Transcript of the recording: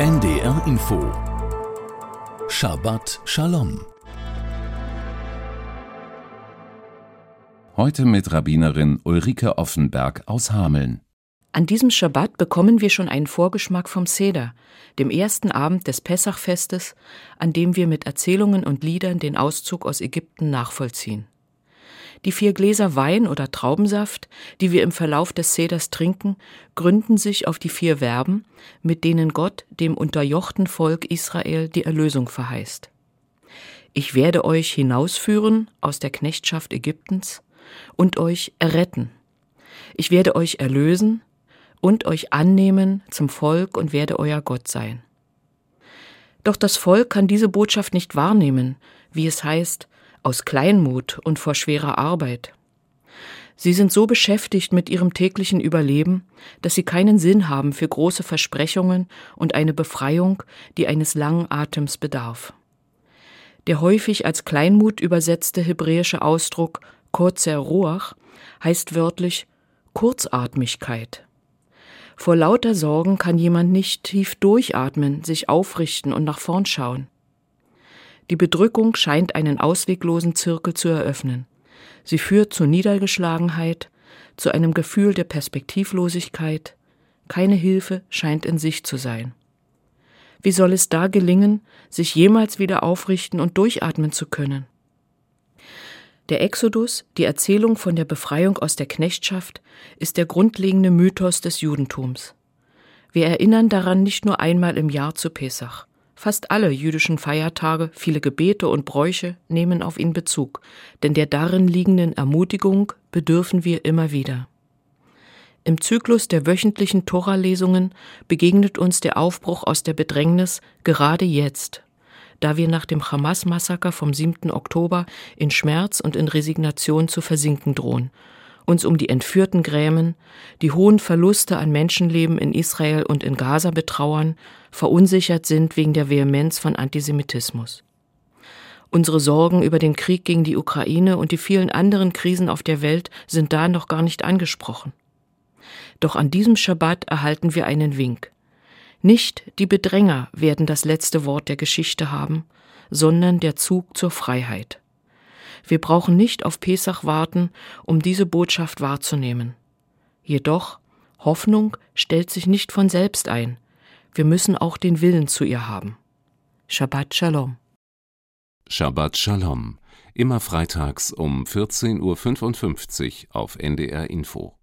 NDR Info Shabbat Shalom Heute mit Rabbinerin Ulrike Offenberg aus Hameln. An diesem Schabbat bekommen wir schon einen Vorgeschmack vom Seder, dem ersten Abend des Pessachfestes, an dem wir mit Erzählungen und Liedern den Auszug aus Ägypten nachvollziehen. Die vier Gläser Wein oder Traubensaft, die wir im Verlauf des Seders trinken, gründen sich auf die vier Verben, mit denen Gott dem unterjochten Volk Israel die Erlösung verheißt. Ich werde euch hinausführen aus der Knechtschaft Ägyptens und euch erretten. Ich werde euch erlösen und euch annehmen zum Volk und werde euer Gott sein. Doch das Volk kann diese Botschaft nicht wahrnehmen, wie es heißt, aus Kleinmut und vor schwerer Arbeit. Sie sind so beschäftigt mit ihrem täglichen Überleben, dass sie keinen Sinn haben für große Versprechungen und eine Befreiung, die eines langen Atems bedarf. Der häufig als Kleinmut übersetzte hebräische Ausdruck kurzer Ruach heißt wörtlich Kurzatmigkeit. Vor lauter Sorgen kann jemand nicht tief durchatmen, sich aufrichten und nach vorn schauen. Die Bedrückung scheint einen ausweglosen Zirkel zu eröffnen. Sie führt zu Niedergeschlagenheit, zu einem Gefühl der Perspektivlosigkeit. Keine Hilfe scheint in sich zu sein. Wie soll es da gelingen, sich jemals wieder aufrichten und durchatmen zu können? Der Exodus, die Erzählung von der Befreiung aus der Knechtschaft, ist der grundlegende Mythos des Judentums. Wir erinnern daran nicht nur einmal im Jahr zu Pesach. Fast alle jüdischen Feiertage, viele Gebete und Bräuche nehmen auf ihn Bezug, denn der darin liegenden Ermutigung bedürfen wir immer wieder. Im Zyklus der wöchentlichen Tora-Lesungen begegnet uns der Aufbruch aus der Bedrängnis gerade jetzt, da wir nach dem Hamas-Massaker vom 7. Oktober in Schmerz und in Resignation zu versinken drohen uns um die Entführten grämen, die hohen Verluste an Menschenleben in Israel und in Gaza betrauern, verunsichert sind wegen der Vehemenz von Antisemitismus. Unsere Sorgen über den Krieg gegen die Ukraine und die vielen anderen Krisen auf der Welt sind da noch gar nicht angesprochen. Doch an diesem Schabbat erhalten wir einen Wink. Nicht die Bedränger werden das letzte Wort der Geschichte haben, sondern der Zug zur Freiheit. Wir brauchen nicht auf Pesach warten, um diese Botschaft wahrzunehmen. Jedoch, Hoffnung stellt sich nicht von selbst ein. Wir müssen auch den Willen zu ihr haben. Shabbat Shalom. Shabbat Shalom. Immer freitags um 14.55 Uhr auf NDR Info.